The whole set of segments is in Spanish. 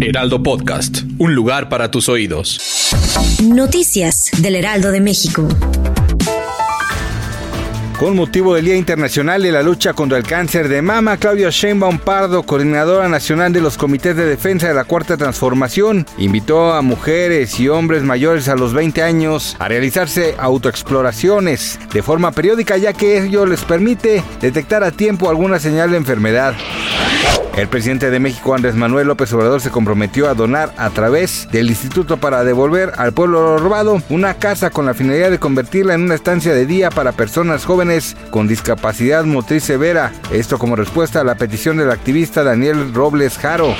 Heraldo Podcast, un lugar para tus oídos. Noticias del Heraldo de México. Con motivo del Día Internacional de la Lucha contra el Cáncer de Mama, Claudia Sheinbaum Pardo, coordinadora nacional de los comités de defensa de la Cuarta Transformación, invitó a mujeres y hombres mayores a los 20 años a realizarse autoexploraciones de forma periódica, ya que ello les permite detectar a tiempo alguna señal de enfermedad. El presidente de México, Andrés Manuel López Obrador, se comprometió a donar a través del Instituto para devolver al pueblo robado una casa con la finalidad de convertirla en una estancia de día para personas jóvenes con discapacidad motriz severa. Esto como respuesta a la petición del activista Daniel Robles Jaro.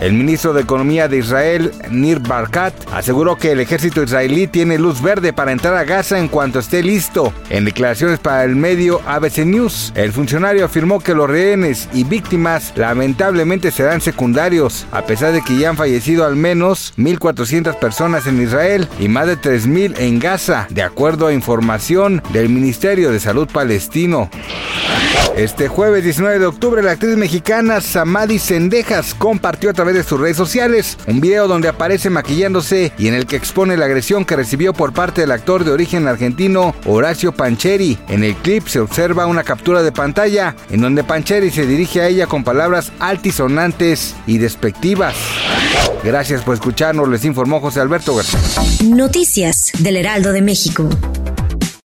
El ministro de Economía de Israel, Nir Barkat, aseguró que el ejército israelí tiene luz verde para entrar a Gaza en cuanto esté listo. En declaraciones para el medio ABC News, el funcionario afirmó que los rehenes y víctimas lamentablemente serán secundarios, a pesar de que ya han fallecido al menos 1.400 personas en Israel y más de 3.000 en Gaza, de acuerdo a información del Ministerio de Salud palestino. Este jueves 19 de octubre, la actriz mexicana Samadi Sendejas compartió a través de sus redes sociales un video donde aparece maquillándose y en el que expone la agresión que recibió por parte del actor de origen argentino Horacio Pancheri. En el clip se observa una captura de pantalla en donde Pancheri se dirige a ella con palabras altisonantes y despectivas. Gracias por escucharnos, les informó José Alberto García. Noticias del Heraldo de México.